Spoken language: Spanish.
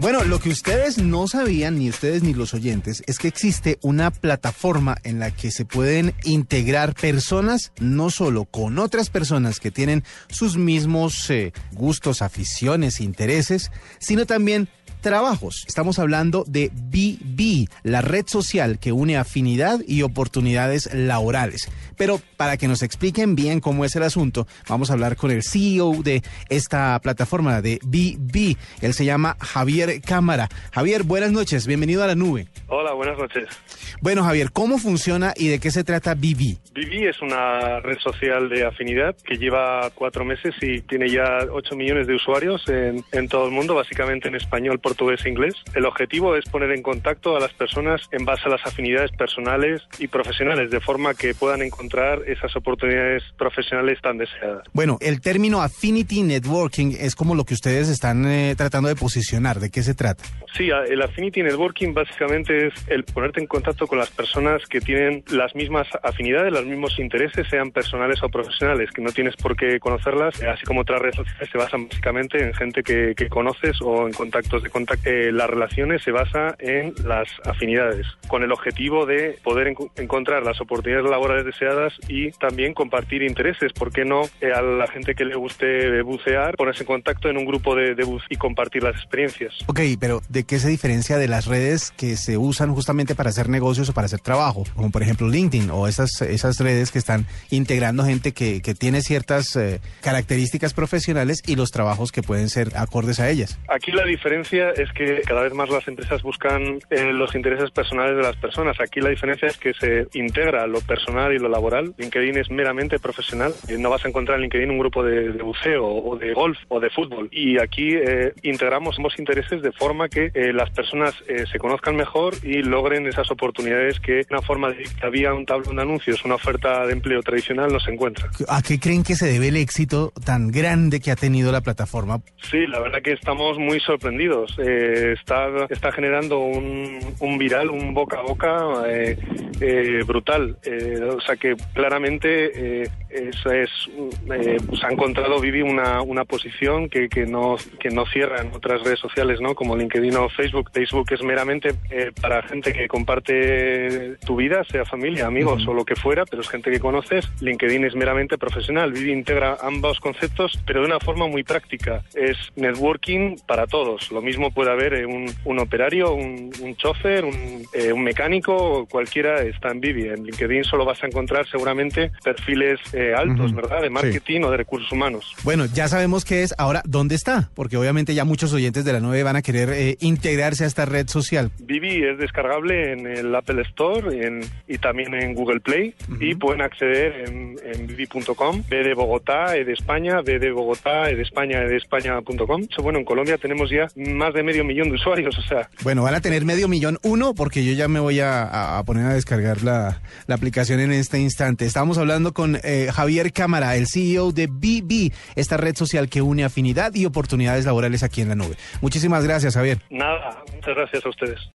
Bueno, lo que ustedes no sabían, ni ustedes ni los oyentes, es que existe una plataforma en la que se pueden integrar personas, no solo con otras personas que tienen sus mismos eh, gustos, aficiones, intereses, sino también trabajos. Estamos hablando de BB, la red social que une afinidad y oportunidades laborales. Pero para que nos expliquen bien cómo es el asunto, vamos a hablar con el CEO de esta plataforma de BB. Él se llama Javier Cámara. Javier, buenas noches, bienvenido a la nube. Hola, buenas noches. Bueno, Javier, ¿cómo funciona y de qué se trata BB? BB es una red social de afinidad que lleva cuatro meses y tiene ya 8 millones de usuarios en, en todo el mundo, básicamente en español, portugués e inglés. El objetivo es poner en contacto a las personas en base a las afinidades personales y profesionales, de forma que puedan encontrar esas oportunidades profesionales tan deseadas. Bueno, el término Affinity Networking es como lo que ustedes están eh, tratando de posicionar. ¿De qué se trata? Sí, el Affinity Networking básicamente es el ponerte en contacto con las personas que tienen las mismas afinidades, los mismos intereses, sean personales o profesionales, que no tienes por qué conocerlas, así como otras redes sociales se basan básicamente en gente que, que conoces o en contactos de contacto. Eh, las relaciones se basa en las afinidades, con el objetivo de poder encontrar las oportunidades laborales deseadas y también compartir intereses. ¿Por qué no eh, a la gente que le guste bucear, ponerse en contacto en un grupo de, de bus y compartir las experiencias? Ok, pero ¿de qué se diferencia de las redes que se usan justamente para hacer negocios o para hacer trabajo? Como por ejemplo LinkedIn o esas, esas redes que están integrando gente que, que tiene ciertas eh, características profesionales y los trabajos que pueden ser acordes a ellas. Aquí la diferencia es que cada vez más las empresas buscan eh, los intereses personales de las personas. Aquí la diferencia es que se integra lo personal y lo laboral. LinkedIn es meramente profesional. No vas a encontrar en LinkedIn un grupo de, buceo o de golf o de fútbol. Y aquí eh, integramos ambos intereses de forma que eh, las personas eh, se conozcan mejor y logren esas oportunidades que una forma de había un tablón de anuncios, una oferta de empleo tradicional no se encuentra. ¿A qué creen que se debe el éxito tan grande que ha tenido la plataforma? Sí, la verdad que estamos muy sorprendidos. Eh, está, está generando un, un viral, un boca a boca eh, eh, brutal. O sea que claramente eh, es, eh, pues ha encontrado Vivi una, una posición que, que, no, que no cierra en otras redes sociales, ¿no? Como LinkedIn o Facebook. Facebook es meramente eh, para gente que comparte tu vida, sea familia, amigos uh -huh. o lo que fuera, pero es gente que conoces. LinkedIn es meramente profesional. Vivi integra ambos conceptos, pero de una forma muy práctica. Es networking para todos. Lo mismo puede haber eh, un, un, operario, un, un chofer, un, eh, un, mecánico, cualquiera está en Vivi. En LinkedIn solo vas a encontrar seguramente perfiles eh, altos, uh -huh. ¿verdad? De marketing sí. o de recursos humanos. Bueno, ya sabemos qué es. Ahora, ¿dónde está? Porque obviamente ya muchos oyentes de la 9 van a querer eh, integrarse a esta red social. Vivi es descargable en el Apple Store en, y también en Google Play uh -huh. y pueden acceder en, en vivi.com, B de Bogotá, E de España, B de Bogotá, E de España, E de España.com. Bueno, en Colombia tenemos ya más de medio millón de usuarios, o sea. Bueno, van a tener medio millón uno porque yo ya me voy a, a poner a descargar la, la, aplicación en este instante. Estamos hablando con Javier Cámara, el CEO de BB, esta red social que une afinidad y oportunidades laborales aquí en la nube. Muchísimas gracias, Javier. Nada, muchas gracias a ustedes.